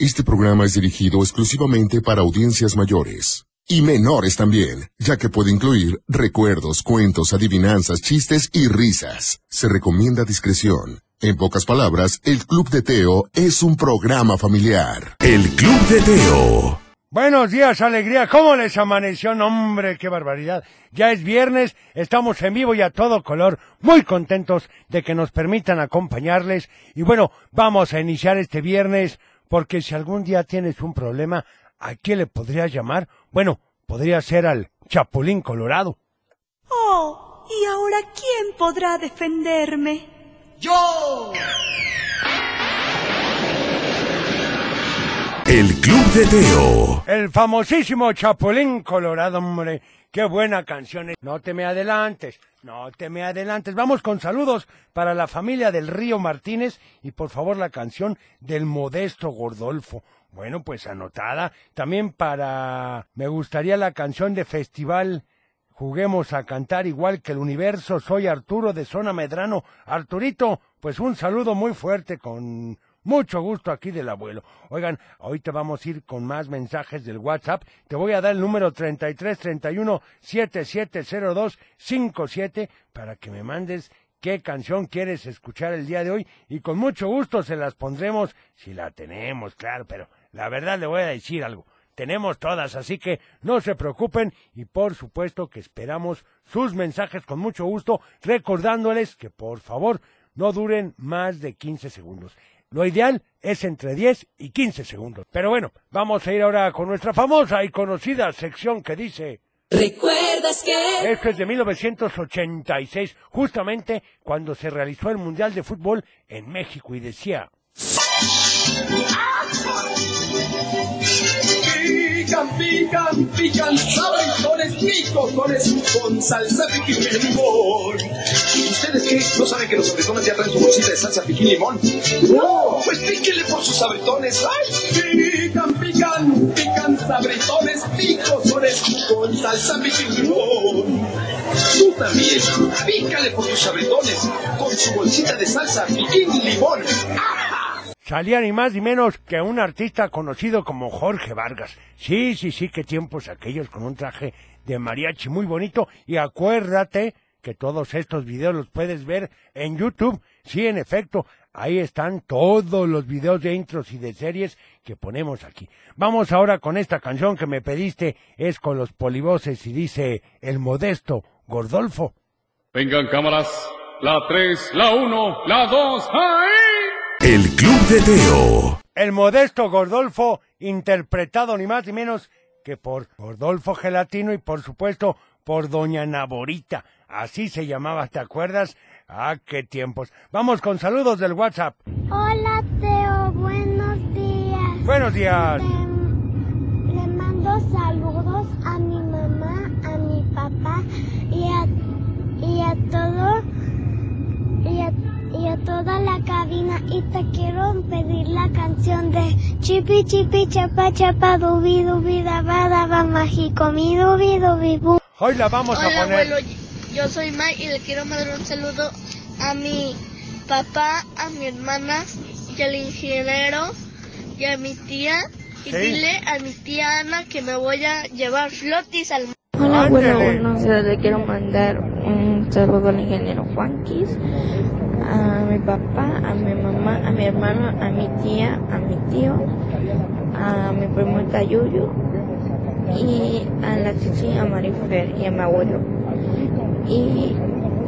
Este programa es dirigido exclusivamente para audiencias mayores. Y menores también, ya que puede incluir recuerdos, cuentos, adivinanzas, chistes y risas. Se recomienda discreción. En pocas palabras, el Club de Teo es un programa familiar. El Club de Teo. Buenos días, alegría. ¿Cómo les amaneció? No, hombre, qué barbaridad. Ya es viernes, estamos en vivo y a todo color, muy contentos de que nos permitan acompañarles. Y bueno, vamos a iniciar este viernes, porque si algún día tienes un problema, ¿a quién le podrías llamar? Bueno, podría ser al Chapulín Colorado. Oh, ¿y ahora quién podrá defenderme? ¡Yo! El Club de Teo. El famosísimo Chapulín Colorado, hombre. Qué buena canción. No te me adelantes, no te me adelantes. Vamos con saludos para la familia del Río Martínez y por favor la canción del Modesto Gordolfo. Bueno, pues anotada. También para... Me gustaría la canción de Festival Juguemos a cantar igual que el universo. Soy Arturo de Zona Medrano. Arturito, pues un saludo muy fuerte con mucho gusto aquí del abuelo. Oigan, ahorita vamos a ir con más mensajes del WhatsApp. Te voy a dar el número 33 31 7702 57 para que me mandes qué canción quieres escuchar el día de hoy y con mucho gusto se las pondremos si la tenemos, claro, pero la verdad le voy a decir algo. Tenemos todas, así que no se preocupen y por supuesto que esperamos sus mensajes con mucho gusto, recordándoles que por favor no duren más de 15 segundos. Lo ideal es entre 10 y 15 segundos. Pero bueno, vamos a ir ahora con nuestra famosa y conocida sección que dice... ¿Recuerdas que? Esto es de 1986, justamente cuando se realizó el Mundial de Fútbol en México y decía... Pican, pican, pican, sabritones, picotones, con salsa piquín y limón. ¿Ustedes qué? ¿No saben que los sabritones ya traen su bolsita de salsa piquín limón? ¡No! Pues píquenle por sus sabritones. ¡Ay! Pican, pican, pican, sabritones, picotones, con salsa piquín limón. Tú también, pícale por tus sabritones, con su bolsita de salsa piquín limón. ¡Ajá! Salía ni más ni menos que un artista conocido como Jorge Vargas. Sí, sí, sí, qué tiempos aquellos con un traje de mariachi muy bonito. Y acuérdate que todos estos videos los puedes ver en YouTube. Sí, en efecto, ahí están todos los videos de intros y de series que ponemos aquí. Vamos ahora con esta canción que me pediste, es con los polivoces y dice el modesto Gordolfo. Vengan cámaras, la 3, la 1, la 2, ¡ahí! El Club de Teo. El modesto Gordolfo, interpretado ni más ni menos que por Gordolfo Gelatino y por supuesto por Doña Naborita. Así se llamaba, ¿te acuerdas? Ah, qué tiempos. Vamos con saludos del WhatsApp. Hola Teo, buenos días. Buenos días. Le, le mando saludos a mi mamá, a mi papá y a, y a todo y a, y a toda la cabina y te quiero pedir la canción de Chipi Chipi Chapa Chapa Dubi Dubi Daba Daba Mágico Mi Dubi Dubi Bu. Hoy la vamos Hola a poner. abuelo, yo soy Mike y le quiero mandar un saludo a mi papá, a mi hermana y al ingeniero y a mi tía. Y Sí. dile a mi tía Ana que me voy a llevar flotis al Hola, bueno, buenos días. Le quiero mandar un saludo al ingeniero Juanquis, a mi papá, a mi mamá, a mi hermano, a mi tía, a mi tío, a mi primita Yuyu y a la chichi, a Marifer y a mi abuelo. Y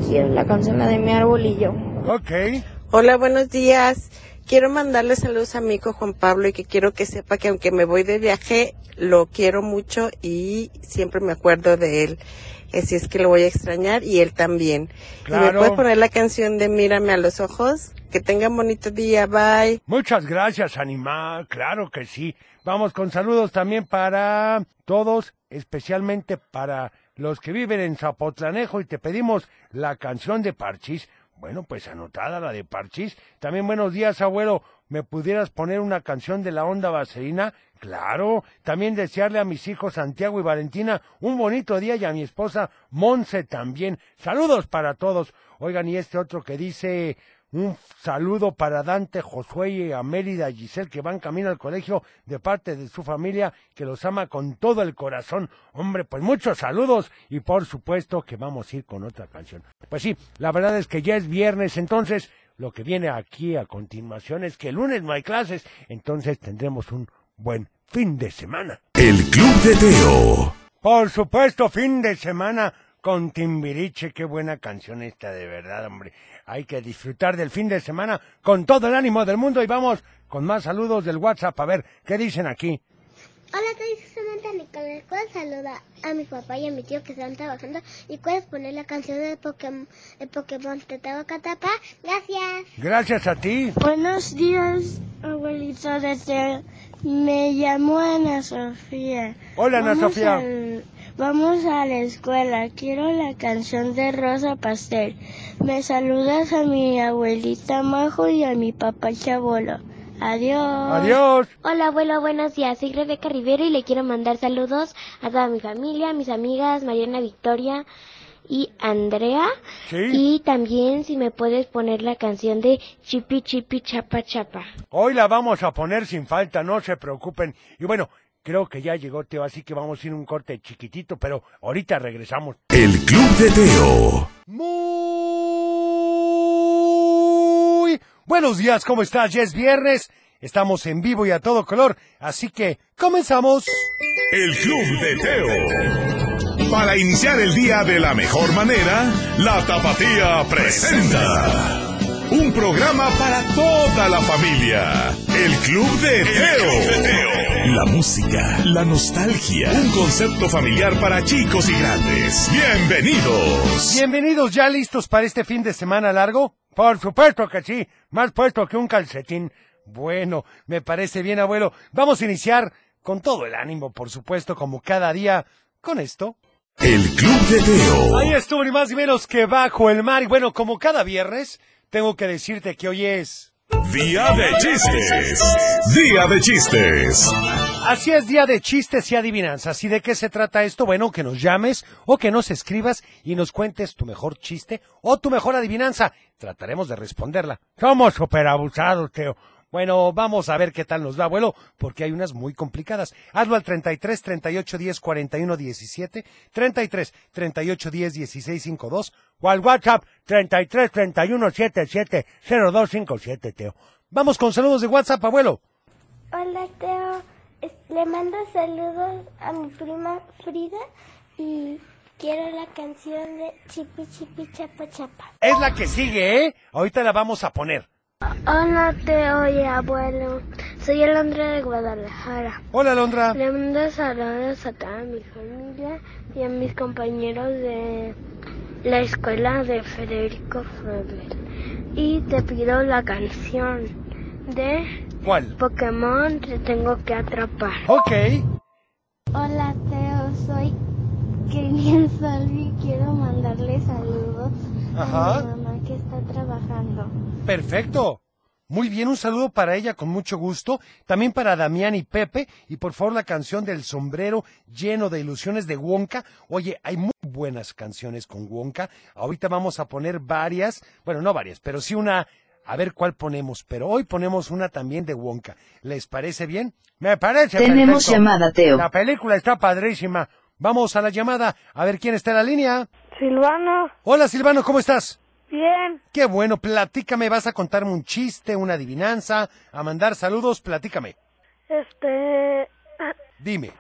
quiero la canción la de mi árbol y yo. Ok. Hola, buenos días. Quiero mandarle saludos a mi hijo Juan Pablo y que quiero que sepa que aunque me voy de viaje, lo quiero mucho y siempre me acuerdo de él. Así es que lo voy a extrañar y él también. ¿Y me Claro. puede poner la canción de Mírame a los ojos? Que tengan bonito día, bye. Muchas gracias, animal. Claro que sí. Vamos con saludos también para todos, especialmente para los que viven en Zapotlanejo y te pedimos la canción de Parchís. Bueno, pues anotada la de Parchís. También buenos días, abuelo. ¿Me pudieras poner una canción de la onda vaselina? Claro. También desearle a mis hijos Santiago y Valentina un bonito día y a mi esposa Monse también. Saludos para todos. Oigan, y este otro que dice, Un saludo para Dante, Josué y a Mérida y Giselle que van camino al colegio de parte de su familia que los ama con todo el corazón. Hombre, pues muchos saludos y por supuesto que vamos a ir con otra canción. Pues sí, la verdad es que ya es viernes, entonces lo que viene aquí a continuación es que el lunes no hay clases, entonces tendremos un buen fin de semana. El Club de Teo. Por supuesto, fin de semana con Timbiriche. Qué buena canción esta, de verdad, hombre. Hay que disfrutar del fin de semana con todo el ánimo del mundo y vamos con más saludos del WhatsApp. A ver, ¿qué dicen aquí? Hola, soy Samantha Nicolás. ¿Puedes saludar a mi papá y a mi tío que están trabajando? ¿Y puedes poner la canción de Pokémon, de Pokémon Te Catapa? Gracias. Gracias a ti. Buenos días, abuelito de. Me llamo Ana Sofía. Hola, Ana Vamos Sofía. al- vamos a la escuela. Quiero la canción de Rosa Pastel. Me saludas a mi abuelita Majo y a mi papá Chabolo. Adiós. Adiós. Hola, abuelo, buenos días. Soy Rebeca Rivero y le quiero mandar saludos a toda mi familia, a mis amigas Mariana Victoria y Andrea. Sí. Y también si me puedes poner la canción de Chipi Chipi Chapa Chapa. Hoy la vamos a poner sin falta, no se preocupen. Y bueno, creo que ya llegó Teo, así que vamos a ir un corte chiquitito, pero ahorita regresamos. El Club de Teo. Muy buenos días, ¿cómo estás? Ya es viernes, estamos en vivo y a todo color, así que comenzamos. El Club de Teo. Para iniciar el día de la mejor manera, la Tapatía presenta. Un programa para toda la familia. El Club de Teo. La música, la nostalgia. Un concepto familiar para chicos y grandes. Bienvenidos. Bienvenidos, ¿ya listos para este fin de semana largo? Por supuesto que sí, más puesto que un calcetín. Bueno, me parece bien, abuelo. Vamos a iniciar con todo el ánimo, por supuesto, como cada día, con esto. El Club de Teo. Ahí estuvo, ni más ni menos que bajo el mar. Y bueno, como cada viernes, tengo que decirte que hoy es... Día de chistes. Día de chistes. Así es, día de chistes y adivinanzas. ¿Y de qué se trata esto? Bueno, que nos llames o que nos escribas y nos cuentes tu mejor chiste o tu mejor adivinanza. Trataremos de responderla. Somos súper abusados, Teo. Bueno, vamos a ver qué tal nos va, abuelo, porque hay unas muy complicadas. Hazlo al 33 38 10 41 17, 33 38 10 16 52 o al WhatsApp 33 31 77 02 57, Teo. Vamos con saludos de WhatsApp, abuelo. Hola, Teo. Le mando saludos a mi prima Frida y quiero la canción de Chipi Chipi Chapa Chapa. Es la que sigue, ¿eh? Ahorita la vamos a poner. Hola, Teo y abuelo. Soy Alondra de Guadalajara. Hola, Alondra. Le mando saludos a toda mi familia y a mis compañeros de la escuela de Federico Froebel. Y te pido la canción de ¿Cuál? Pokémon Te Tengo que Atrapar. Ok. Hola, Teo. Soy Kenia Salvi. Quiero mandarle saludos Ajá. a mi mamá que está trabajando. Perfecto. Muy bien, un saludo para ella con mucho gusto. También para Damián y Pepe. Y por favor la canción del sombrero lleno de ilusiones de Wonka. Oye, hay muy buenas canciones con Wonka. Ahorita vamos a poner varias. Bueno, no varias, pero sí una. A ver cuál ponemos. Pero hoy ponemos una también de Wonka. ¿Les parece bien? Me parece. Tenemos perfecto. llamada, Teo. La película está padrísima. Vamos a la llamada. A ver quién está en la línea. Silvano, Hola Silvano, ¿cómo estás? Bien. Qué bueno, platícame, vas a contarme un chiste, una adivinanza, a mandar saludos, platícame. Este. Dime.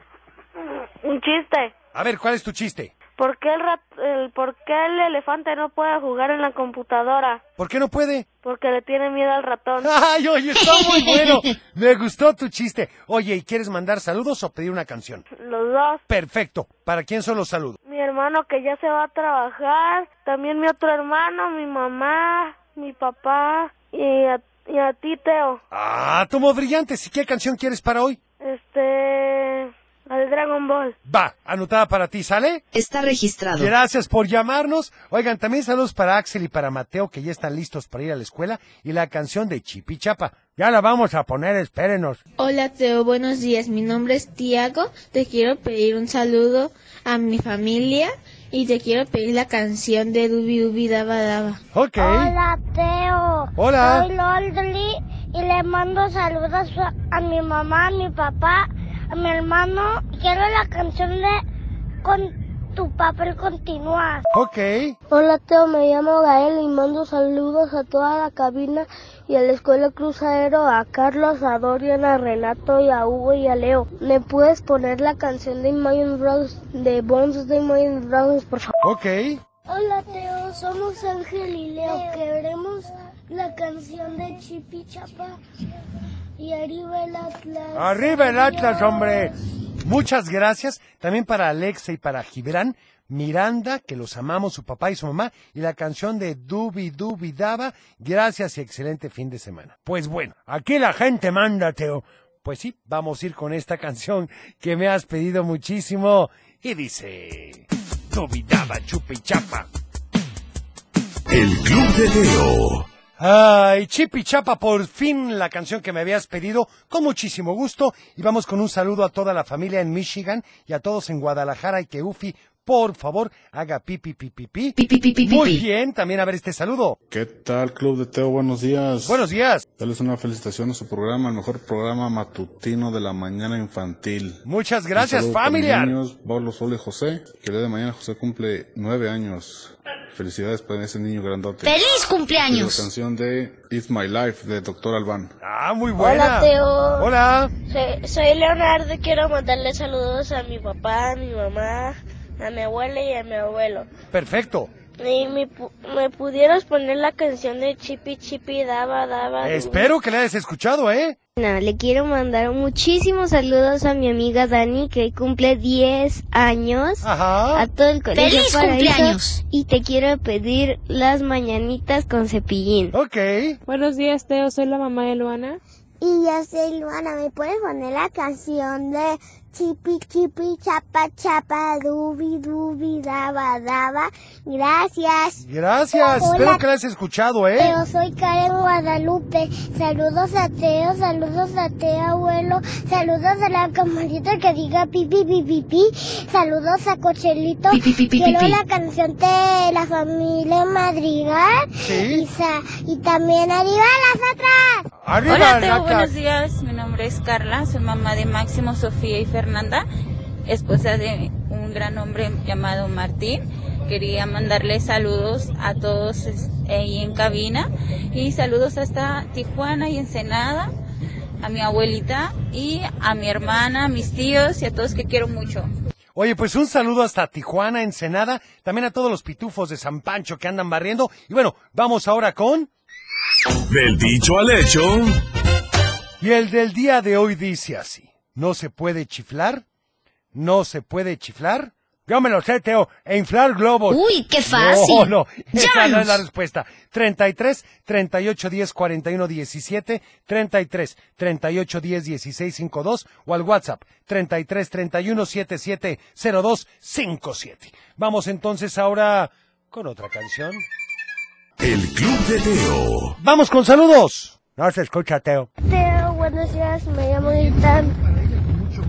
Un chiste. A ver, ¿cuál es tu chiste? ¿Por qué el, rat- el, ¿Por qué el elefante no puede jugar en la computadora? ¿Por qué no puede? Porque le tiene miedo al ratón. ¡Ay, oye, está muy bueno! Me gustó tu chiste. Oye, ¿y quieres mandar saludos o pedir una canción? Los dos. Perfecto. ¿Para quién son los saludos? Hermano que ya se va a trabajar. También mi otro hermano, mi mamá, mi papá. Y a, y a ti, Teo. Ah, tomo brillantes. ¿Y qué canción quieres para hoy? Este. Al Dragon Ball. Va, anotada para ti, ¿sale? Está registrado. Gracias por llamarnos. Oigan, también saludos para Axel y para Mateo, que ya están listos para ir a la escuela, y la canción de Chipi Chapa. Ya la vamos a poner, espérenos. Hola Teo, buenos días. Mi nombre es Tiago. Te quiero pedir un saludo a mi familia y te quiero pedir la canción de Dubi Dubi Daba Daba. Ok. Hola, Teo. Hola. Soy Loldly y le mando saludos a, a mi mamá, a mi papá, a mi hermano. Quiero la canción de Con tu papel continúa. Ok. Hola Teo, me llamo Gael y mando saludos a toda la cabina y a la escuela Cruz Aero, a Carlos, a Dorian, a Renato y a Hugo y a Leo. ¿Me puedes poner la canción de Imagine Dragons, de Bones de Imagine Dragons, por favor? Ok. Hola Teo, somos Ángel y Leo. Queremos la canción de Chipi Chapa y arriba el Atlas. Arriba el Atlas, hombre. Muchas gracias también para Alexa y para Gibran, Miranda, que los amamos, su papá y su mamá, y la canción de Dubi Dubi Daba. Gracias y excelente fin de semana. Pues bueno, aquí la gente manda, Teo. Pues sí, vamos a ir con esta canción que me has pedido muchísimo. Y dice... Dubi Daba Chupi Chapa. El Club de Teo. Ay, Chipi Chapa, por fin la canción que me habías pedido, con muchísimo gusto. Y vamos con un saludo a toda la familia en Michigan y a todos en Guadalajara y que Ufi, por favor, haga pipi pipi pipi. Muy bien, también a ver este saludo. ¿Qué tal, Club de Teo? Buenos días. Buenos días. Darles una felicitación a su programa, el mejor programa matutino de la mañana infantil. Muchas gracias, familiar. niños, Pablo, Sol y José, que el día de mañana José cumple nueve años. Felicidades para ese niño grandote. ¡Feliz cumpleaños! La canción de It's My Life de Doctor Alban. Ah, muy Hola Teo. Hola. Soy, soy Leonardo y quiero mandarle saludos a mi papá, a mi mamá, a mi abuela y a mi abuelo. Perfecto. Y me, me pudieras poner la canción de Chipi Chipi Daba Daba. Espero que la hayas escuchado, ¿eh? No, le quiero mandar muchísimos saludos a mi amiga Dani que cumple 10 años. Ajá. A todo el colegio ¡Feliz Paraíso, cumpleaños! Y te quiero pedir las mañanitas con cepillín. Ok. Buenos días, Teo. Soy la mamá de Luana. Y yo soy Luana, ¿me puedes poner la canción de Chipi Chipi Chapa Chapa Dubi Dubi Daba Daba? Gracias. Gracias. Hola, Espero que la hayas escuchado, ¿eh? Teo, soy Karen Guadalupe. Saludos a Teo, saludos a Teo abuelo, saludos a la camarita que diga pipi pipi pi, saludos a Cochelito. Pi, pi, pi, Quiero la canción de la familia Madrigal. Sí. Y, sa- y también arriba las otras. Arriba, Hola Teo, buenos días. Mi nombre es Carla, soy mamá de Máximo, Sofía y Fernanda, esposa de un gran hombre llamado Martín. Quería mandarle saludos a todos ahí en cabina y saludos hasta Tijuana y Ensenada, a mi abuelita y a mi hermana, a mis tíos y a todos que quiero mucho. Oye, pues un saludo hasta Tijuana, Ensenada, también a todos los pitufos de San Pancho que andan barriendo. Y bueno, vamos ahora con... Del dicho al hecho. Y el del día de hoy dice así. No se puede chiflar, no se puede chiflar. Yo me lo sé, Teo, e inflar globos. Uy, qué fácil. No, no, esa no es la respuesta. 33 38 10 41 17, 33 38 10 16 52 o al WhatsApp 33 31 77 02 57. Vamos entonces ahora con otra canción. El Club de Teo. Vamos con saludos. No se escucha, Teo. Teo, buenos días, me llamo Itán.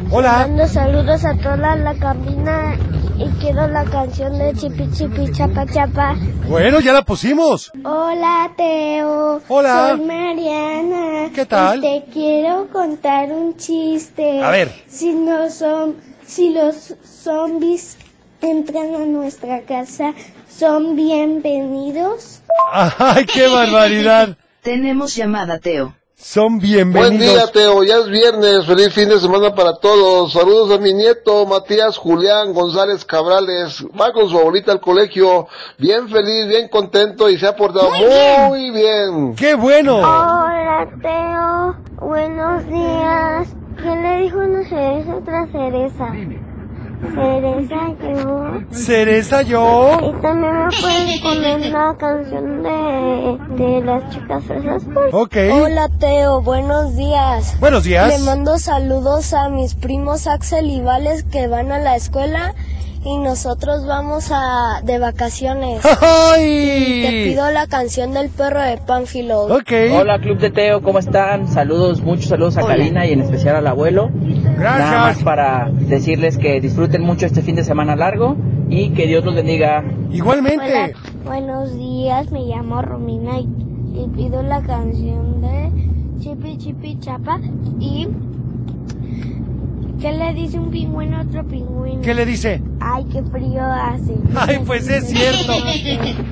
Hola. Mando saludos a toda la cabina y quiero la canción de Chipi Chipi Chapa Chapa. Bueno, ya la pusimos. Hola Teo. Hola. Soy Mariana. ¿Qué tal? Y te quiero contar un chiste. A ver. Si no son, si los zombies entran a nuestra casa, ¿son bienvenidos? ¡Ay, qué barbaridad! Tenemos llamada, Teo. Son bienvenidos. Buen día, Teo. Ya es viernes. Feliz fin de semana para todos. Saludos a mi nieto, Matías Julián González Cabrales. Va con su abuelita al colegio. Bien feliz, bien contento y se ha portado muy, bien. ¡Qué bueno! Hola Teo. Buenos días. ¿Quién le dijo una cereza a otra cereza? Cereza yo. ¿Cereza yo? Y también me puedes poner la canción de, de las chicas fresas. Ok. Hola Teo, buenos días. Buenos días. Le mando saludos a mis primos Axel y Vales que van a la escuela y nosotros vamos a de vacaciones. ¡Ay! Y te pido la canción del perro de Pánfilo. Hola Club de Teo, ¿cómo están? Saludos, muchos saludos a Hola. Karina y en especial al abuelo. Gracias. Nada más para decirles que disfruten mucho este fin de semana largo y que Dios los bendiga. Igualmente. Buenos días, me llamo Romina y, y pido la canción de Chipi Chipi Chapa y ¿qué le dice un pingüino a otro pingüino? ¿Qué le dice? Ay, qué frío hace. Ay, pues es cierto.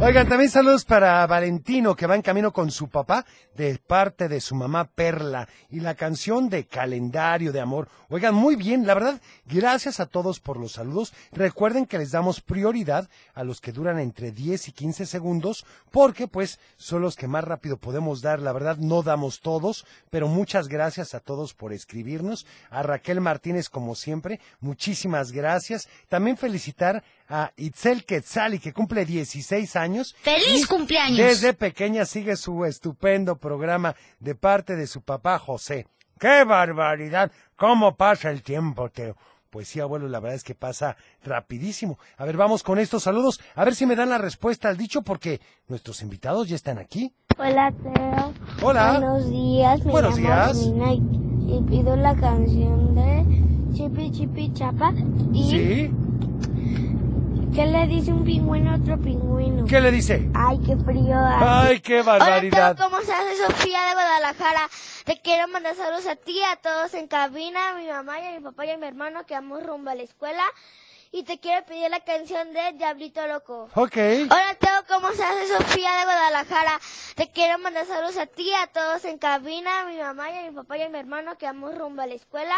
Oigan, también saludos para Valentino, que va en camino con su papá, de parte de su mamá Perla, y la canción de Calendario de Amor. Oigan, muy bien, la verdad, gracias a todos por los saludos. Recuerden que les damos prioridad a los que duran entre 10 y 15 segundos, porque pues son los que más rápido podemos dar. La verdad, no damos todos, pero muchas gracias a todos por escribirnos. A Raquel Martínez, como siempre, muchísimas gracias. También felicitar a Itzel Quetzali, que cumple 16 años. ¡Feliz cumpleaños! Desde pequeña sigue su estupendo programa de parte de su papá José. ¡Qué barbaridad! ¿Cómo pasa el tiempo, Teo? Pues sí, abuelo, la verdad es que pasa rapidísimo. A ver, vamos con estos saludos. A ver si me dan la respuesta al dicho, porque nuestros invitados ya están aquí. Hola, Teo. Hola. Buenos días, me Buenos llamo días. Y, y pido la canción de Chipi Chipi Chapa y ¿Sí? ¿qué le dice un pingüino a otro pingüino? ¿Qué le dice? Ay, qué frío hace. ¡Ay, qué barbaridad! Hola, ¿cómo estás? Sofía de Guadalajara. Te quiero mandar saludos a ti, a todos en cabina, a mi mamá y a mi papá y a mi hermano que vamos rumbo a la escuela. Y te quiero pedir la canción de Diablito Loco. Ok. Hola, Teo, ¿cómo estás? Soy Sofía de Guadalajara. Te quiero mandar saludos a ti, a todos en cabina, a mi mamá y a mi papá y a mi hermano que vamos rumbo a la escuela.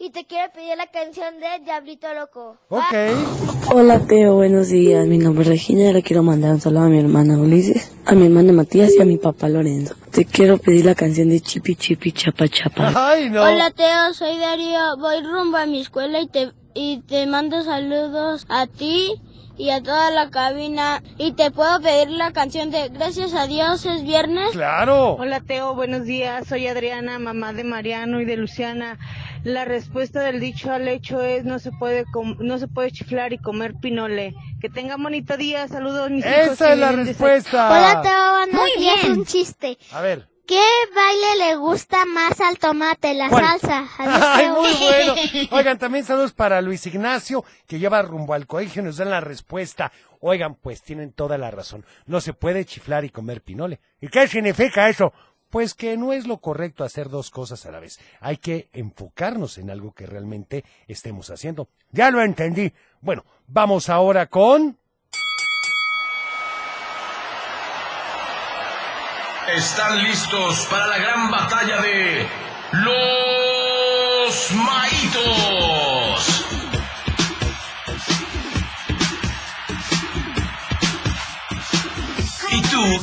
Y te quiero pedir la canción de Diablito Loco. Ok. Hola Teo, buenos días. Mi nombre es Regina y le quiero mandar un saludo a mi hermana Ulises, a mi hermana Matías y a mi papá Lorenzo. Te quiero pedir la canción de Chipi Chipi Chapa Chapa. ¡Ay, no! Hola Teo, soy Darío, voy rumbo a mi escuela y te, y te mando saludos a ti y a toda la cabina y te puedo pedir la canción de Gracias a Dios es viernes. ¡Claro! Hola Teo, buenos días. Soy Adriana, mamá de Mariano y de Luciana. La respuesta del dicho al hecho es no se puede com- no se puede chiflar y comer pinole. Que tengan bonito día. Saludos mis hijos. Esa que es la respuesta. Hola, Teo, buenos Muy días. bien. Un chiste. A ver. ¿Qué baile le gusta más al tomate? La ¿Cuál? salsa. ¡Ay, muy bueno! Oigan, también saludos para Luis Ignacio, que lleva rumbo al colegio y nos dan la respuesta. Oigan, pues tienen toda la razón. No se puede chiflar y comer pinole. ¿Y qué significa eso? Pues que no es lo correcto hacer dos cosas a la vez. Hay que enfocarnos en algo que realmente estemos haciendo. Ya lo entendí. Bueno, vamos ahora con... Están listos para la gran batalla de los maitos. ¿Y tú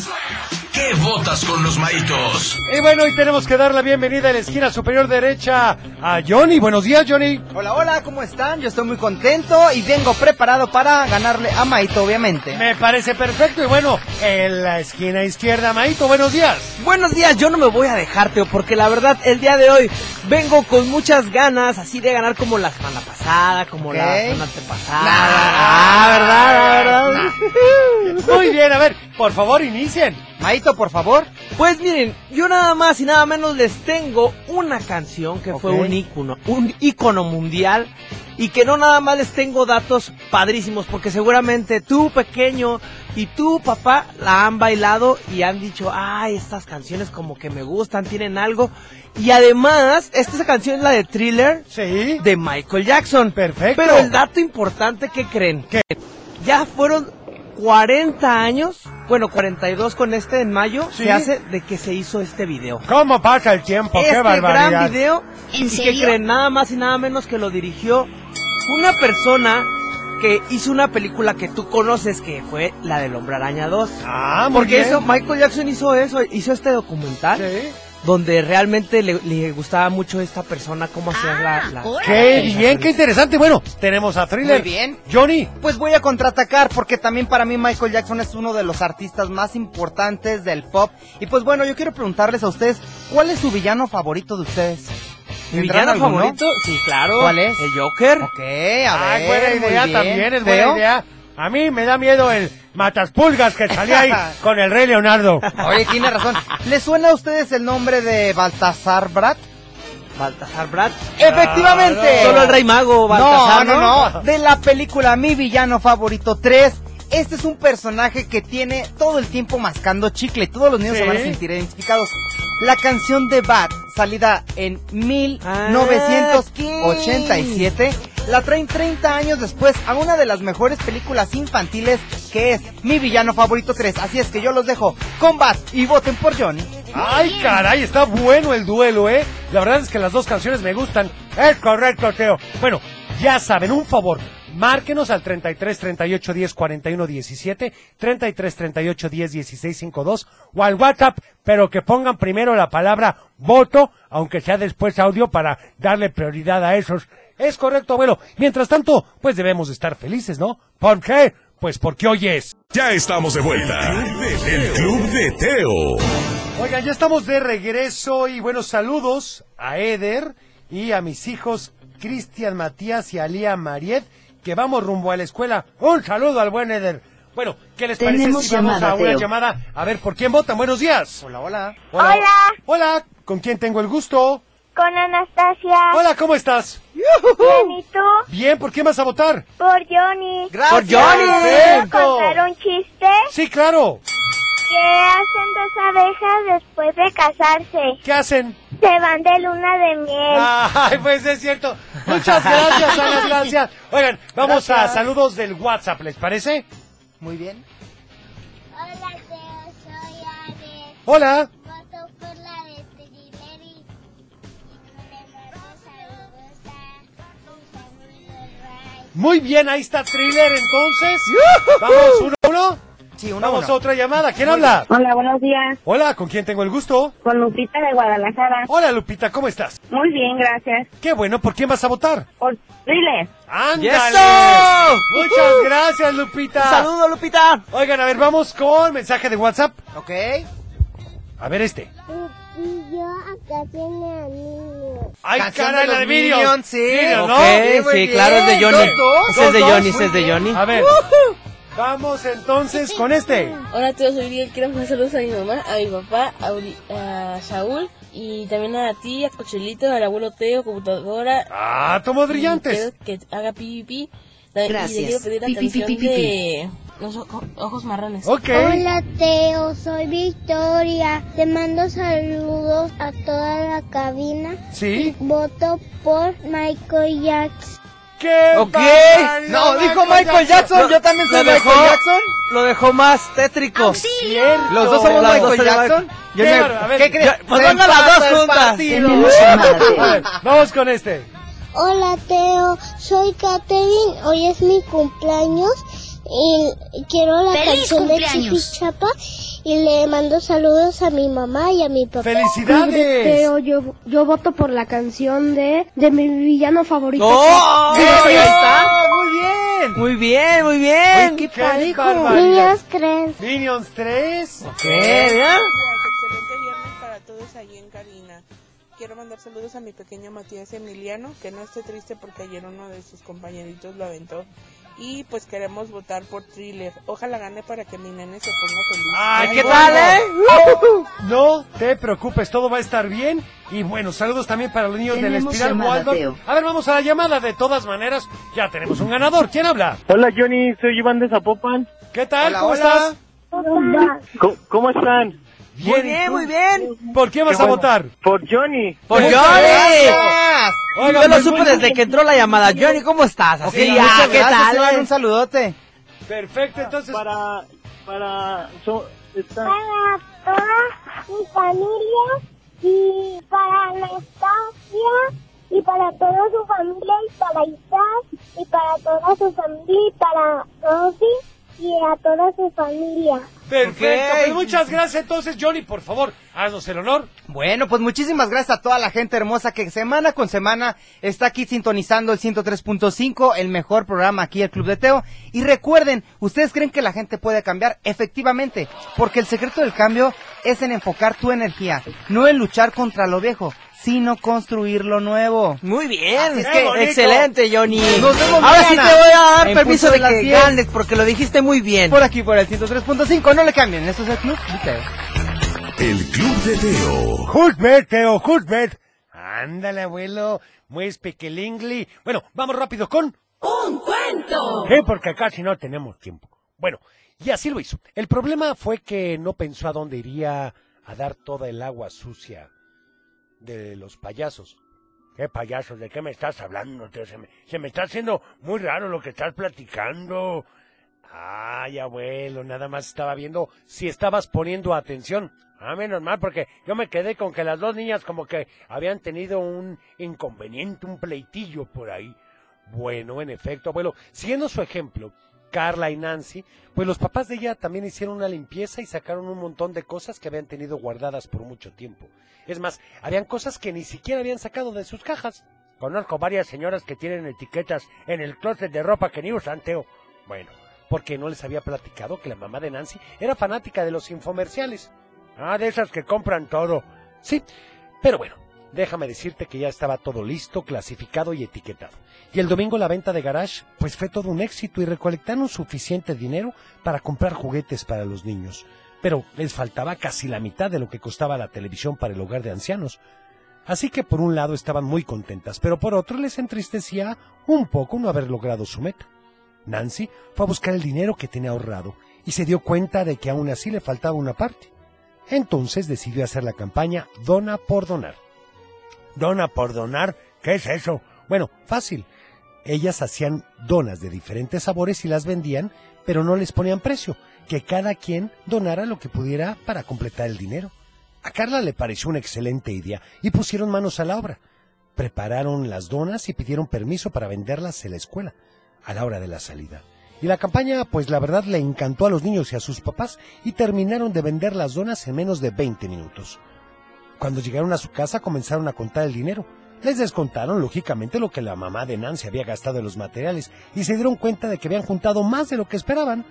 qué votas con los maitos? Y bueno, hoy tenemos que dar la bienvenida en la esquina superior derecha a Johnny. Buenos días, Johnny. Hola, hola, ¿cómo están? Yo estoy muy contento y vengo preparado para ganarle a Maito, obviamente. Me parece perfecto. Y bueno, en la esquina izquierda, Maito, buenos días. Buenos días, yo no me voy a dejar, Teo, porque la verdad, el día de hoy vengo con muchas ganas, así de ganar como la semana pasada, como la semana antepasada. Ah, ¿verdad? La verdad. Muy bien, a ver, por favor, inicien. Maito, por favor. Pues miren, yo nada más y nada menos les tengo una canción que fue un ícono, un ícono mundial y que no nada más les tengo datos padrísimos porque seguramente tú pequeño y tú papá la han bailado y han dicho, ay, estas canciones como que me gustan, tienen algo. Y además, esta canción es la de Thriller Sí. de Michael Jackson. Perfecto. Pero el dato importante que creen, que ya fueron 40 años, bueno, 42 con este en mayo, Sí. se hace de que se hizo este video. ¿Cómo pasa el tiempo? este ¡Qué barbaridad! gran video, ¿En y que creen nada más y nada menos que lo dirigió una persona que hizo una película que tú conoces que fue la del Hombre Araña 2. Ah, muy Porque bien. eso, Michael Jackson hizo eso, hizo este documental Sí. donde realmente le, le gustaba mucho esta persona cómo hacía la, la- órale. ¡Qué bien, qué interesante! Bueno, tenemos a Thriller. Muy bien. Johnny. Pues voy a contraatacar porque también para mí Michael Jackson es uno de los artistas más importantes del pop. Y pues bueno, yo quiero preguntarles a ustedes, ¿cuál es su villano favorito de ustedes? ¿Mi ¿Tendrán villano alguno? favorito? Sí, claro. ¿Cuál es? El Joker. Ok, a Ay, ver. buena muy idea bien. también, es buena Teo. idea. A mí me da miedo el mataspulgas que salía ahí con el rey Leonardo. Oye, tiene razón. ¿Le suena a ustedes el nombre de Baltasar Brat? Baltasar Brat. Efectivamente. Solo el rey mago, Baltasar, no, ¿no? no, no. De la película Mi Villano Favorito 3. Este es un personaje que tiene todo el tiempo mascando chicle. Todos los niños Sí. se van a sentir identificados. La canción de Bat, salida en 1987, la traen 30 años después a una de las mejores películas infantiles que es Mi Villano Favorito 3. Así es que yo los dejo con Bat y voten por Johnny. Ay, caray, está bueno el duelo, ¿eh? La verdad es que las dos canciones me gustan. Es correcto, Teo. Bueno, ya saben, un favor. Márquenos al 33 38 10 41 17, 33 38 10 16 52 o al WhatsApp, pero que pongan primero la palabra voto, aunque sea después audio para darle prioridad a esos. Es correcto, abuelo. Mientras tanto, pues debemos estar felices, ¿no? ¿Por qué? Pues porque hoy es. Ya estamos de vuelta. El Club de Teo. Oigan, ya estamos de regreso y buenos saludos a Eder y a mis hijos Cristian Matías y Alía Mariet, que vamos rumbo a la escuela. Un saludo al buen Eder. Bueno, ¿qué les parece Tenemos si vamos llamada, a una Teo. llamada? A ver, ¿por quién votan? Buenos días. Hola, hola. Hola. Hola, ¿con quién tengo el gusto? Con Anastasia. Hola, ¿cómo estás? Bien, ¿y tú? Bien, ¿por quién vas a votar? Por Johnny. Gracias. Por Johnny. ¿Puedo Perfecto. contar un chiste? Sí, claro. ¿Qué hacen dos abejas después de casarse? ¿Qué hacen? Se van de luna de miel. Ay, pues es cierto. Muchas gracias, Anastasia. Oigan, vamos a Gracias. saludos del WhatsApp, ¿les parece? Muy bien. Hola, Teo, soy Ade. Hola. Voto por la de Thriller y, y le mando saludos a mis amigos Ray. Muy bien, ahí está Thriller entonces. Vamos, uno a uno. Sí, uno a Vamos a otra llamada. ¿Quién habla? Hola, buenos días. Hola, ¿con quién tengo el gusto? Con Lupita de Guadalajara. Hola, Lupita, ¿cómo estás? Muy bien, gracias. Qué bueno, ¿por quién vas a votar? Por Thriller. ¡Ándale! ¡Eso! Muchas gracias, Lupita. Saludo, Lupita. Oigan, a ver, vamos con mensaje de WhatsApp. Ok. A ver este. Y yo acá tiene a niños. ¡Ay, caray, de los Minions! Minions, sí. ¿no? Sí, claro, es de Johnny. Dos, dos. Ese es de Johnny, ese es de Johnny. A ver, vamos entonces con este. Hola, tío, soy Uriel. Quiero mandar saludos a mi mamá, a mi papá, a, Uri- a Saúl y también a ti, a Cochelito, al abuelo Teo, computadora. Ah, tomos Y brillantes. que haga pi, pi, pi. Ta- Y Gracias. le quiero pedir la Pi, pi, pi, canción pi, pi, de los ojo- ojos marrones. Ok. Hola Teo, soy Victoria. Te mando saludos a toda la cabina. ¿Sí? Voto por Michael Jackson. ¡Qué Ok. No, dijo Michael Jackson. Yo también soy Michael dejó- Jackson. Lo dejó más tétrico. Cierto. Los dos somos Las Michael dos son Jackson. Yo Qué ver, ¿Qué crees? pues Se vengan las dos juntas. A ver, vamos con este. Hola Teo, soy Katherine. Hoy es mi cumpleaños y quiero la ¡Feliz canción de cumpleaños! Chipichapa y le mando saludos a mi mamá y a mi papá. ¡Felicidades! Pero yo, yo voto por la canción de, de mi villano favorito. ¡Oh! Sí, ahí está. Muy bien. Muy bien, muy bien. Oye, qué ¡Qué parejo. barbaridad! Niños creen. Minions 3. ¿Qué? ¿Ya? Excelente viernes para todos allí en cabina. Quiero mandar saludos a mi pequeño Matías Emiliano, que no esté triste porque ayer uno de sus compañeritos lo aventó. Y pues queremos votar por Thriller. Ojalá gane para que mi nene se ponga feliz. Ay, ¿Qué bueno. tal, eh? No te preocupes, todo va a estar bien. Y bueno, saludos también para los niños del Espiral Waldorf. A ver, vamos a la llamada. De todas maneras, ya tenemos un ganador. ¿Quién habla? Hola Johnny, soy Iván de Zapopan. ¿Qué tal? Hola, ¿Cómo hola. estás? ¿Cómo, cómo están? Muy bien, muy bien. ¿Por quién vas Qué a votar? Por Johnny. Por Johnny. Oigan, Yo lo pues, supe desde que entró la llamada. Johnny, ¿cómo estás? Ok, Así, muchas ah, ¿qué gracias, tal? Eh? un saludote. Perfecto, entonces. Para, para, so- está- Para toda mi familia y para Anastasia y para toda su familia y para Isaac y para toda su familia y para Rosy y a toda su familia. Perfecto, Ok. pues muchas gracias. Entonces, Johnny, por favor, haznos el honor. Bueno, pues muchísimas gracias a toda la gente hermosa que semana con semana está aquí sintonizando el 103.5, el mejor programa aquí, el Club de Teo. Y recuerden, ¿ustedes creen que la gente puede cambiar? Efectivamente, porque el secreto del cambio es en enfocar tu energía, no en luchar contra lo viejo, sino construir lo nuevo. Muy bien, es que- excelente, Johnny. Nos vemos Ahora sí te voy a dar en permiso de las que 10, ganes porque lo dijiste muy bien. Por aquí, por el 103.5, no le cambien, esto es el club de Teo. El Club de Teo. Juzbet, Teo, Juzbet. Ándale, abuelo, muy pequelingli. Bueno, vamos rápido con... ¡Un cuento! Sí, porque casi no tenemos tiempo. Bueno, y así lo hizo. El problema fue que no pensó a dónde iría a dar toda el agua sucia de los payasos. ¿Qué payasos? ¿De qué me estás hablando? Se me, me está haciendo muy raro lo que estás platicando. Ay, abuelo, nada más estaba viendo si estabas poniendo atención. Ah, menos mal, porque yo me quedé con que las dos niñas como que habían tenido un inconveniente, un pleitillo por ahí. Bueno, en efecto, abuelo, siguiendo su ejemplo, Carla y Nancy, pues los papás de ella también hicieron una limpieza y sacaron un montón de cosas que habían tenido guardadas por mucho tiempo. Es más, habían cosas que ni siquiera habían sacado de sus cajas. Conozco varias señoras que tienen etiquetas en el closet de ropa que ni usan, Teo. Bueno, porque no les había platicado que la mamá de Nancy era fanática de los infomerciales. Ah, de esas que compran todo. Sí, pero bueno, déjame decirte que ya estaba todo listo, clasificado y etiquetado. Y el domingo la venta de garage, pues fue todo un éxito y recolectaron suficiente dinero para comprar juguetes para los niños. Pero les faltaba casi la mitad de lo que costaba la televisión para el hogar de ancianos. Así que por un lado estaban muy contentas, pero por otro les entristecía un poco no haber logrado su meta. Nancy fue a buscar el dinero que tenía ahorrado y se dio cuenta de que aún así le faltaba una parte. Entonces decidió hacer la campaña Dona por Donar. ¿Dona por donar? ¿Qué es eso? Bueno, fácil. Ellas hacían donas de diferentes sabores y las vendían, pero no les ponían precio, que cada quien donara lo que pudiera para completar el dinero. A Carla le pareció una excelente idea y pusieron manos a la obra. Prepararon las donas y pidieron permiso para venderlas en la escuela, a la hora de la salida. Y la campaña, pues la verdad le encantó a los niños y a sus papás y terminaron de vender las donas en menos de 20 minutos. Cuando llegaron a su casa comenzaron a contar el dinero. Les descontaron, lógicamente, lo que la mamá de Nancy había gastado en los materiales y se dieron cuenta de que habían juntado más de lo que esperaban.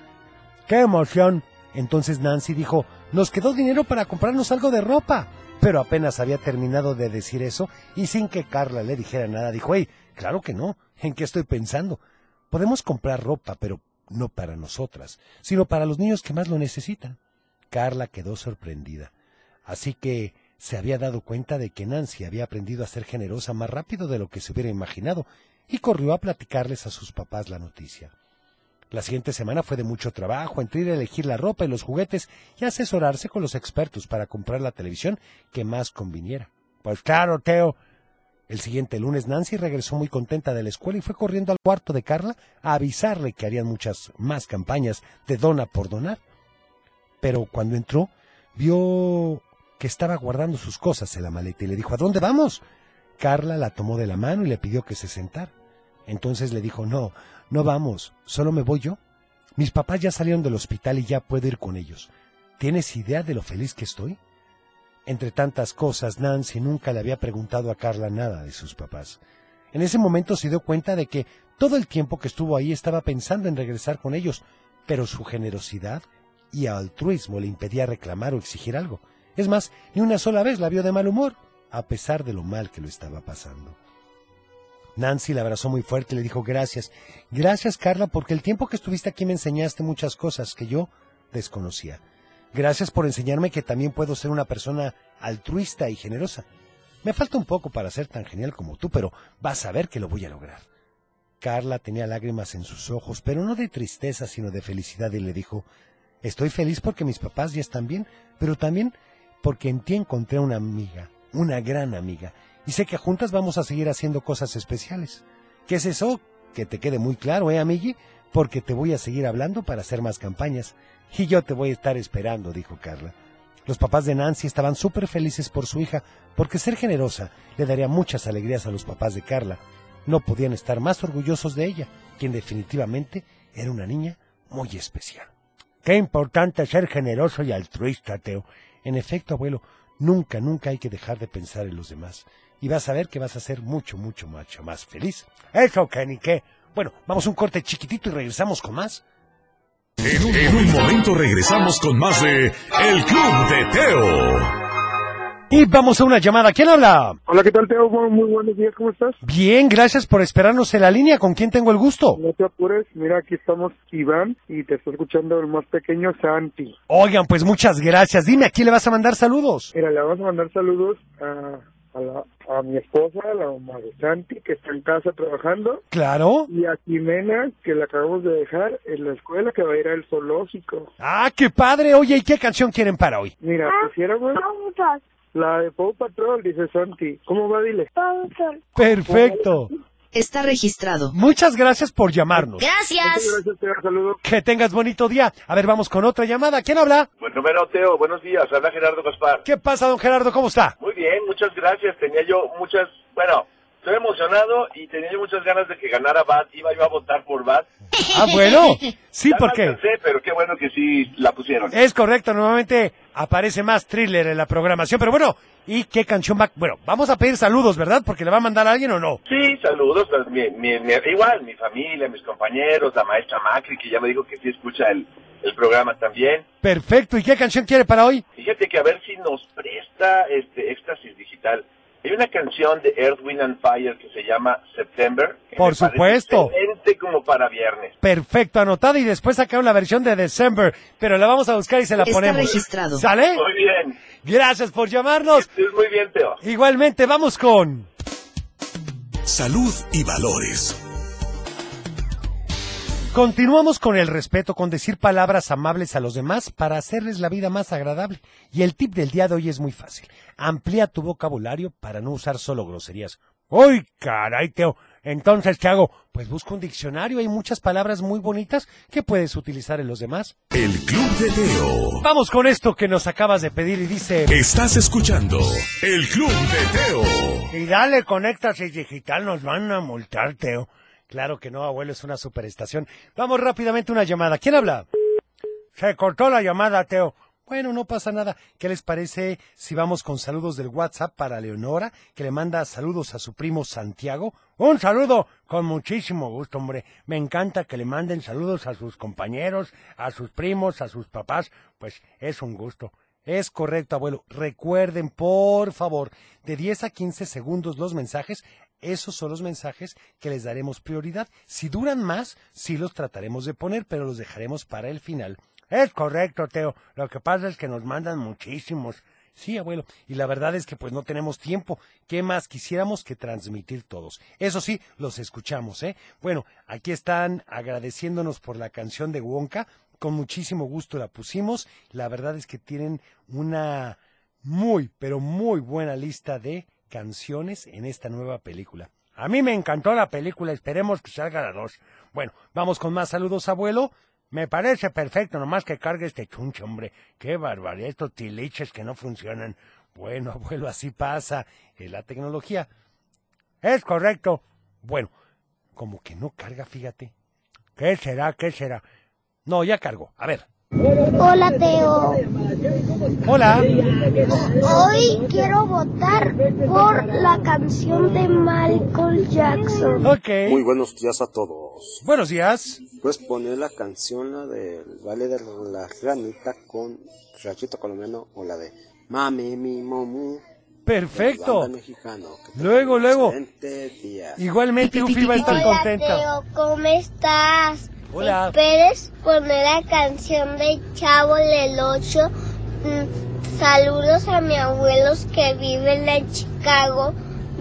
¡Qué emoción! Entonces Nancy dijo, nos quedó dinero para comprarnos algo de ropa. Pero apenas había terminado de decir eso y sin que Carla le dijera nada, dijo, hey, claro que no, ¿en qué estoy pensando? Podemos comprar ropa, pero no para nosotras, sino para los niños que más lo necesitan. Carla quedó sorprendida. Así que se había dado cuenta de que Nancy había aprendido a ser generosa más rápido de lo que se hubiera imaginado y corrió a platicarles a sus papás la noticia. La siguiente semana fue de mucho trabajo entre ir a elegir la ropa y los juguetes y asesorarse con los expertos para comprar la televisión que más conviniera. Pues claro, Teo. El siguiente lunes Nancy regresó muy contenta de la escuela y fue corriendo al cuarto de Carla a avisarle que harían muchas más campañas de dona por donar. Pero cuando entró, vio que estaba guardando sus cosas en la maleta y le dijo, ¿A dónde vamos? Carla la tomó de la mano y le pidió que se sentara. Entonces le dijo, no, no vamos, solo me voy yo. Mis papás ya salieron del hospital y ya puedo ir con ellos. ¿Tienes idea de lo feliz que estoy? Entre tantas cosas, Nancy nunca le había preguntado a Carla nada de sus papás. En ese momento se dio cuenta de que todo el tiempo que estuvo ahí estaba pensando en regresar con ellos, pero su generosidad y altruismo le impedía reclamar o exigir algo. Es más, ni una sola vez la vio de mal humor, a pesar de lo mal que lo estaba pasando. Nancy la abrazó muy fuerte y le dijo gracias. Gracias, Carla, porque el tiempo que estuviste aquí me enseñaste muchas cosas que yo desconocía. Gracias por enseñarme que también puedo ser una persona altruista y generosa. Me falta un poco para ser tan genial como tú, pero vas a ver que lo voy a lograr. Carla tenía lágrimas en sus ojos, pero no de tristeza, sino de felicidad, y le dijo Estoy feliz porque mis papás ya están bien, pero también porque en ti encontré una amiga, una gran amiga, y sé que juntas vamos a seguir haciendo cosas especiales. ¿Qué es eso? Que te quede muy claro, ¿eh, amigui? Porque te voy a seguir hablando para hacer más campañas. Y yo te voy a estar esperando, dijo Carla. Los papás de Nancy estaban súper felices por su hija, porque ser generosa le daría muchas alegrías a los papás de Carla. No podían estar más orgullosos de ella, quien definitivamente era una niña muy especial. Qué importante ser generoso y altruista, Teo. En efecto, abuelo, nunca, nunca hay que dejar de pensar en los demás. Y vas a ver que vas a ser mucho, mucho, mucho más feliz. Eso, que ni qué. Bueno, vamos a un corte chiquitito y regresamos con más. En un, en un momento regresamos con más de El Club de Teo. Y vamos a una llamada. ¿Quién habla? Hola, ¿qué tal, Teo? Muy, muy buenos días, ¿cómo estás? Bien, gracias por esperarnos en la línea. ¿Con quién tengo el gusto? No te apures, mira, aquí estamos Iván y te está escuchando el más pequeño Santi. Oigan, pues muchas gracias. Dime, ¿a quién le vas a mandar saludos? Mira, le vamos a mandar saludos a, a, la- a mi esposa, la mamá de Santi, que está en casa trabajando. Claro. Y a Jimena, que la acabamos de dejar en la escuela, que va a ir al zoológico. Ah, qué padre. Oye, ¿y qué canción quieren para hoy? Mira, pusiéramos la de Paw Patrol, dice Santi. ¿Cómo va? Dile. Perfecto. Está registrado. Muchas gracias por llamarnos. Muchas gracias, Teo. Saludos. Que tengas bonito día. A ver, vamos con otra llamada. ¿Quién habla? Buen número, Teo. Buenos días. Habla Gerardo Gaspar. ¿Qué pasa, don Gerardo? ¿Cómo está? Muy bien, muchas gracias. Tenía yo muchas... Bueno, estoy emocionado y tenía muchas ganas de que ganara Bat. Iba yo a votar por Bat. Ah, bueno. Sí, Ya no porque alcancé, pero qué bueno que sí la pusieron. es correcto. Normalmente aparece más thriller en la programación. Pero bueno, ¿y qué canción va? Bueno, vamos a pedir saludos, ¿verdad? Porque le va a mandar a alguien o no. Sí, saludos. pues, mi- mi- mi- igual, mi familia, mis compañeros, la maestra Macri, que ya me dijo que sí escucha el, el programa también. Perfecto. ¿Y qué canción quiere para hoy? Fíjate que a ver si nos presta este éxtasis digital. Hay una canción de Earth, Wind and Fire que se llama September. que Por supuesto. Excelente como para viernes. Perfecto, anotada y después sacaron la versión de December, pero la vamos a buscar y se la Está ponemos. registrado. ¿Sale? Muy bien. Gracias por llamarnos. Estés muy bien, Teo. Igualmente, vamos con... Salud y valores. Continuamos con el respeto, con decir palabras amables a los demás para hacerles la vida más agradable. Y el tip del día de hoy es muy fácil. Amplía tu vocabulario para no usar solo groserías. ¡Uy, caray, Teo! Entonces, ¿qué hago? Pues busco un diccionario. Hay muchas palabras muy bonitas que puedes utilizar en los demás. El Club de Teo. Vamos con esto que nos acabas de pedir y dice... Estás escuchando El Club de Teo. Y dale, conectas y digital, nos van a multar, Teo. Claro que no, abuelo, es una superestación. Vamos rápidamente una llamada. ¿Quién habla? Se cortó la llamada, Teo. Bueno, no pasa nada. ¿Qué les parece si vamos con saludos del WhatsApp para Leonora, que le manda saludos a su primo Santiago? Un saludo con muchísimo gusto, hombre. Me encanta que le manden saludos a sus compañeros, a sus primos, a sus papás. Pues es un gusto. Es correcto, abuelo. Recuerden, por favor, de 10 a 15 segundos los mensajes. Esos son los mensajes que les daremos prioridad. Si duran más, sí los trataremos de poner, pero los dejaremos para el final. Es correcto, Teo. Lo que pasa es que nos mandan muchísimos. Sí, abuelo. Y la verdad es que pues no tenemos tiempo. ¿Qué más quisiéramos que transmitir todos? Eso sí, los escuchamos, ¿eh? Bueno, aquí están agradeciéndonos por la canción de Wonka. Con muchísimo gusto la pusimos. La verdad es que tienen una muy, pero muy buena lista de canciones en esta nueva película. A mí me encantó la película, esperemos que salga la dos. Bueno, vamos con más saludos, abuelo. Me parece perfecto, nomás que cargue este chunche, hombre. Qué barbaridad, estos tiliches que no funcionan. Bueno, abuelo, así pasa. Es la tecnología. Es correcto. Bueno, como que no carga, fíjate. ¿Qué será? ¿Qué será? No, ya cargo. A ver. Hola, Teo. Hola. Hoy quiero votar por la canción de Michael Jackson. Ok. Muy buenos días a todos. Buenos días. Puedes poner la canción la del Vale de la Ranita con Rachito Colombiano o la de Mami, mi momu. Perfecto. Mexicano. Luego, luego. día. Igualmente, Ufi va a estar Hola, contenta. Teo, ¿cómo estás? Hola. ¿Puedes poner la canción de Chavo del 8? saludos a mis abuelos que viven en Chicago,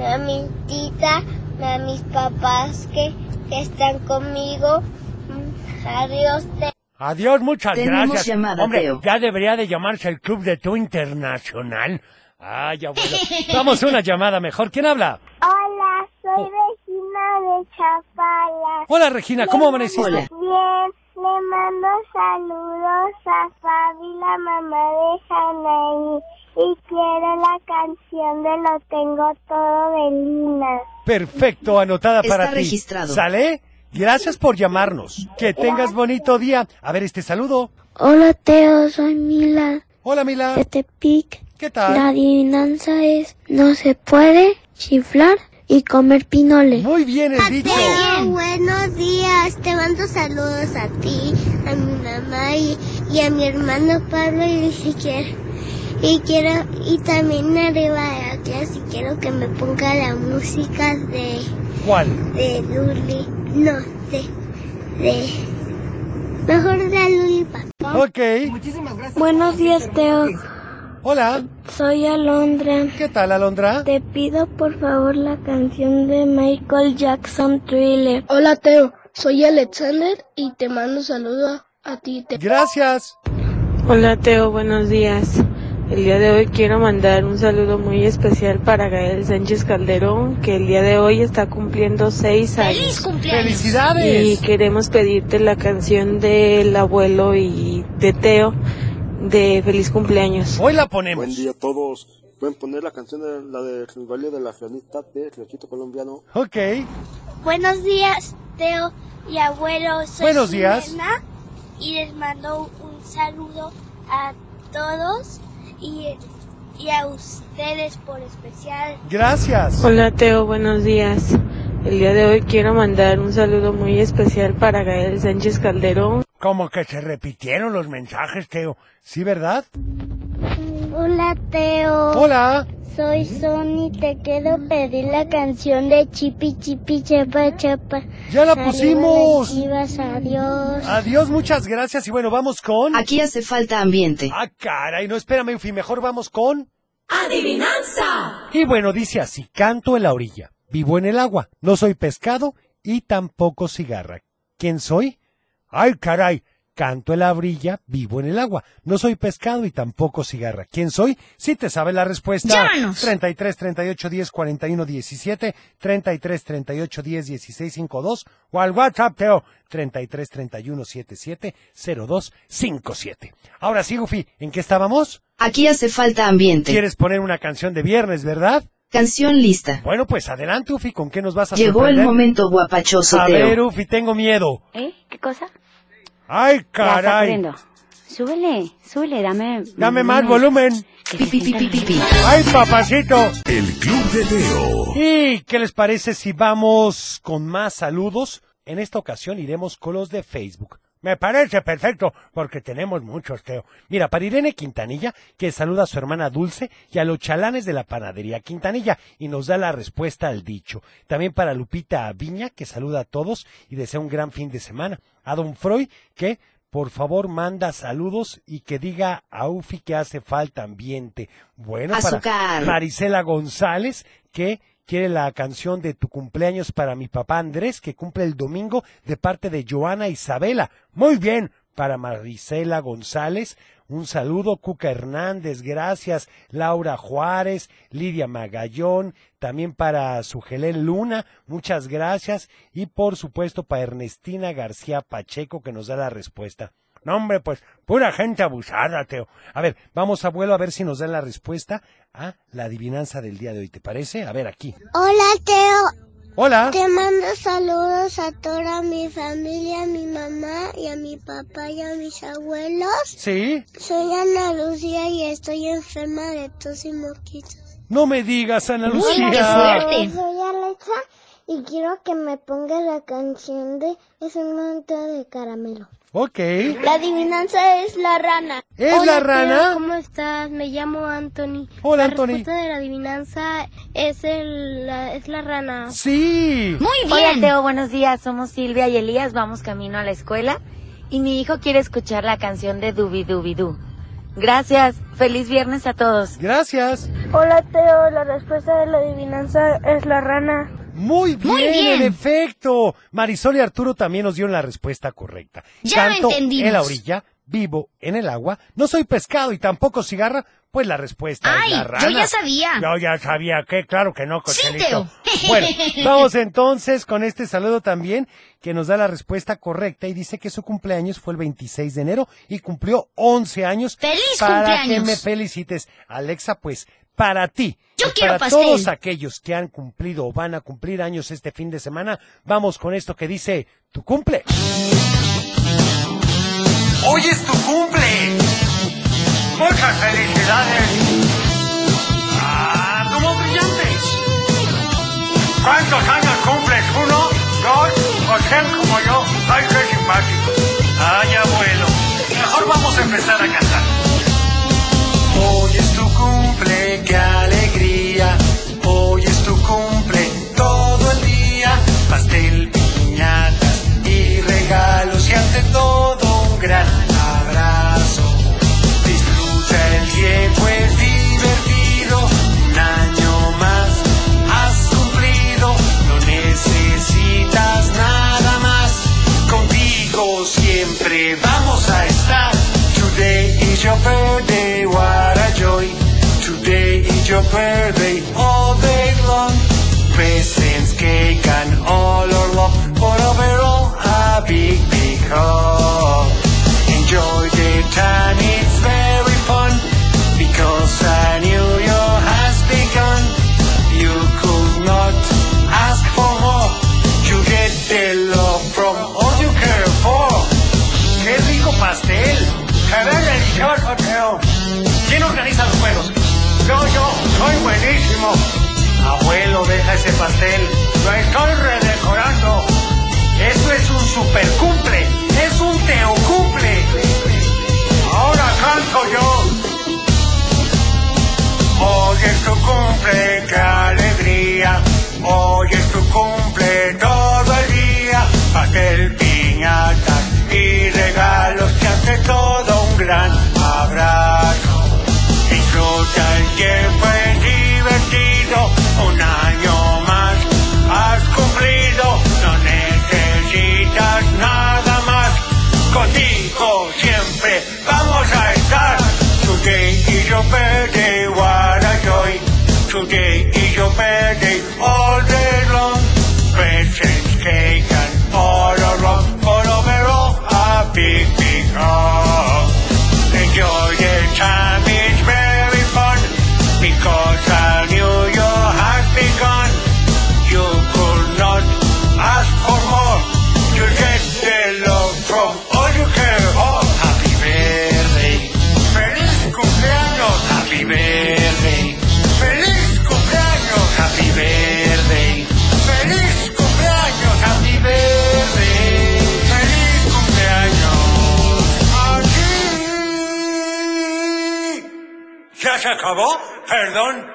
a mi tita, a mis papás que, que están conmigo. Mm, Adiós, Teo. Adiós, muchas Tenemos gracias. llamada, Hombre, Teo. ya debería de llamarse el Club de Tu Internacional. Ay, abuelo. Vamos a una llamada mejor. ¿Quién habla? Hola, soy de Chapala. Hola, Regina, ¿cómo amaneciste? Bien, le mando saludos a Fabi, la mamá de Hanaí. Y quiero la canción de Lo Tengo Todo de Lina. Perfecto, anotada Está para ti. registrado. ¿Sale? Gracias por llamarnos. Que tengas bonito día. A ver este saludo. Hola, Teo, soy Mila Hola, Mila. de Tepic. ¿Qué tal? La adivinanza es, no se puede chiflar y comer pinole. Muy bien el dicho. buenos días. Te mando saludos a ti, a mi mamá y, y a mi hermano Pablo y si quieres. Y quiero, y también arriba de la clase quiero que me ponga la música de, ¿Cuál? de Luli, no, de, de, mejor de Luli Ok. Muchísimas gracias. Buenos días, Teo. Hola. Soy Alondra. ¿Qué tal, Alondra? Te pido por favor la canción de Michael Jackson Thriller. Hola, Teo. Soy Alexander y te mando saludos a ti. Teo. Gracias. Hola Teo, buenos días. El día de hoy quiero mandar un saludo muy especial para Gael Sánchez Calderón, que el día de hoy está cumpliendo seis años. ¡Felicidades! Y queremos pedirte la canción del abuelo y de Teo de feliz cumpleaños. Hoy la ponemos. Buen día a todos. Pueden poner la canción de la de baile de la Ranita de Rechito Colombiano. Ok. Buenos días, Teo y abuelo. Soy Buenos días. Jimena, y les mando un saludo a todos y, y a ustedes por especial. Gracias. Hola Teo, buenos días. El día de hoy quiero mandar un saludo muy especial para Gael Sánchez Calderón. Como que se repitieron los mensajes, Teo. ¿Sí, verdad? Hola, Teo. Hola. Soy Sony, te quiero pedir la canción de Chipi Chipi Chapa Chapa. ¡Ya la pusimos! chivas, adiós. Adiós, muchas gracias. Y bueno, vamos con... Aquí hace falta ambiente. Ah, caray, no, espérame, Ufi, mejor vamos con... Adivinanza. Y bueno, dice así, canto en la orilla, vivo en el agua, no soy pescado y tampoco cigarra. ¿Quién soy? Ay, caray, canto en la orilla, vivo en el agua, no soy pescado y tampoco cigarra. ¿Quién soy? Si te sabe la respuesta. Llámanos. 33 38 10 41 17, 33 38 10 16 52 o al WhatsApp, Teo, 33 31 77 02 57. Ahora sí, Ufi, ¿en qué estábamos? Aquí hace falta ambiente. ¿Quieres poner una canción de viernes, verdad? Canción lista. Bueno, pues adelante, Ufi, ¿con qué nos vas a Llegó el sorprender? momento guapachoso, A Teo. ver, Ufi, tengo miedo. ¿Eh? ¿Qué cosa? ¡Ay, Ya está caray! Súbele, súbele, dame... Dame más volumen. ¡Ay, papacito! El Club de Teo. ¿Y qué les parece si vamos con más saludos? En esta ocasión iremos con los de Facebook. Me parece perfecto, porque tenemos muchos, Teo. Mira, para Irene Quintanilla, que saluda a su hermana Dulce, y a los chalanes de la panadería Quintanilla, y nos da la respuesta al dicho. También para Lupita Viña, que saluda a todos y desea un gran fin de semana. A Don Freud, que por favor manda saludos y que diga a Ufi que hace falta ambiente. Bueno, para. Marisela González, que quiere la canción de tu cumpleaños para mi papá Andrés, que cumple el domingo de parte de Joana Isabela. Muy bien, para Marisela González, un saludo, Cuca Hernández, gracias, Laura Juárez, Lidia Magallón, también para Sugelén Luna, muchas gracias, y por supuesto para Ernestina García Pacheco, que nos da la respuesta. No, hombre, pues, pura gente abusada, Teo. A ver, vamos, abuelo, a ver si nos da la respuesta a la adivinanza del día de hoy, ¿te parece? A ver, aquí. Hola, Teo. Hola. Te mando saludos a toda mi familia, a mi mamá y a mi papá y a mis abuelos. ¿Sí? Soy Ana Lucía y estoy enferma de tos y moquitos. No me digas, Ana Hola, Lucía. Soy Alexa y quiero que me ponga la canción de Es un montón de caramelo. Ok. La adivinanza es la rana. ¿Es Hola, la Teo, rana? ¿Cómo estás? Me llamo Anthony. Hola, la Anthony. respuesta de la adivinanza es, el, la, es la rana. Sí. Hola, Teo, buenos días. Somos Silvia y Elías, vamos camino a la escuela. Y mi hijo quiere escuchar la canción de Dubi Dubi Du. Gracias. Feliz viernes a todos. Gracias. Hola, Teo. La respuesta de la adivinanza es la rana. Muy bien, Muy bien. en efecto. Marisol y Arturo también nos dieron la respuesta correcta. Ya lo Canto entendimos. en la orilla, vivo en el agua, no soy pescado y tampoco cigarra, pues la respuesta Ay, es la yo rana. ya sabía. Yo ya sabía que, claro que no, Cochelito. Bueno, vamos entonces con este saludo también que nos da la respuesta correcta y dice que su cumpleaños fue el 26 de enero y cumplió 11 años. ¡Feliz para cumpleaños! que me felicites. Alexa, pues, para ti. Yo y quiero para pastel. todos aquellos que han cumplido o van a cumplir años este fin de semana, vamos con esto que dice, tu cumple. Hoy es tu cumple. Muchas felicidades. Ah, como brillantes. ¿Cuántos años cumples? ¿Uno? ¿Dos? ¿O sean como yo? ¡Ay, qué simpáticos! ¡Ay, abuelo! Mejor vamos a empezar a cantar. Hoy es tu your where estoy redecorando. Eso es un super cumple. Es un Teo cumple. Ahora canto yo. Hoy es tu cumple, qué alegría. Hoy es tu cumple todo el día. Pastel, piñatas y regalos que hace todo un gran abrazo. Disfruta el tiempo, es divertido. Un año your birthday, what a joy. Today is your birthday, all day long. Acabó? Perdón.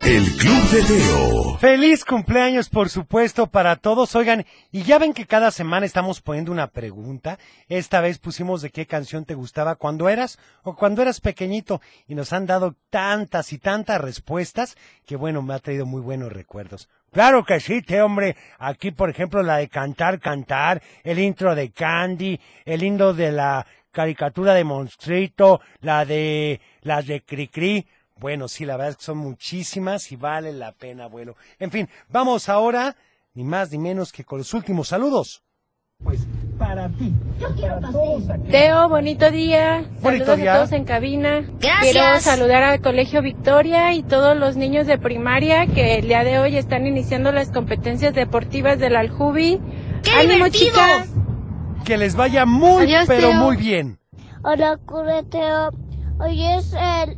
El Club de Teo. Feliz cumpleaños, por supuesto, para todos. Oigan, y ya ven que cada semana estamos poniendo una pregunta. Esta vez pusimos de qué canción te gustaba cuando eras o cuando eras pequeñito. Y nos han dado tantas y tantas respuestas que, bueno, me ha traído muy buenos recuerdos. Claro que sí, te hombre. Aquí, por ejemplo, la de Cantar, Cantar, el intro de Candy, el intro de la caricatura de Monstrito, la de las de Cricri. Bueno, sí, la verdad es que son muchísimas y vale la pena, abuelo. En fin, vamos ahora, ni más ni menos que con los últimos saludos. Pues para ti. Yo quiero Teo, bonito día. Bonito Saludos día. a todos en cabina. Gracias. Quiero saludar al Colegio Victoria y todos los niños de primaria que el día de hoy están iniciando las competencias deportivas del Aljubi. ¡Qué ¡Ánimo, divertido! chicas! Que les vaya muy, Adiós, pero Teo. muy bien. Hola, Cureteo. Hoy es el.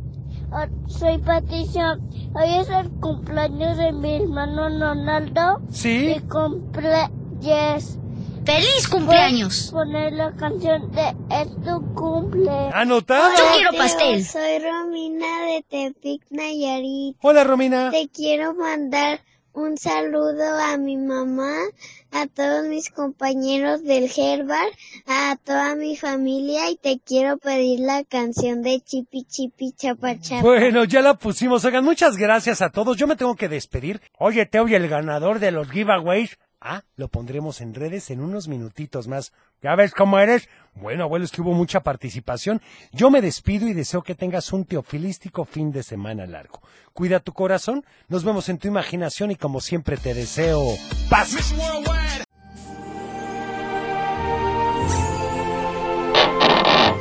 Soy Patricia. Hoy es el cumpleaños de mi hermano Ronaldo. Sí. Y cumple. Yes. ¡Feliz cumpleaños! Poner la canción de Es tu cumple. Anotado. Yo quiero pastel. Soy Romina de Tepic, Nayarit. Hola, Romina. Te quiero mandar un saludo a mi mamá, a todos mis compañeros del Herbar, a toda mi familia y te quiero pedir la canción de Chipi Chipi Chapa Chapa. Bueno, ya la pusimos. Oigan, muchas gracias a todos. Yo me tengo que despedir. Oye, Teo, y el ganador de los giveaways. Ah, lo pondremos en redes en unos minutitos más. ¿Ya ves cómo eres? Bueno, abuelo, es que hubo mucha participación. Yo me despido y deseo que tengas un teofilístico fin de semana largo. Cuida tu corazón, nos vemos en tu imaginación y como siempre te deseo paz.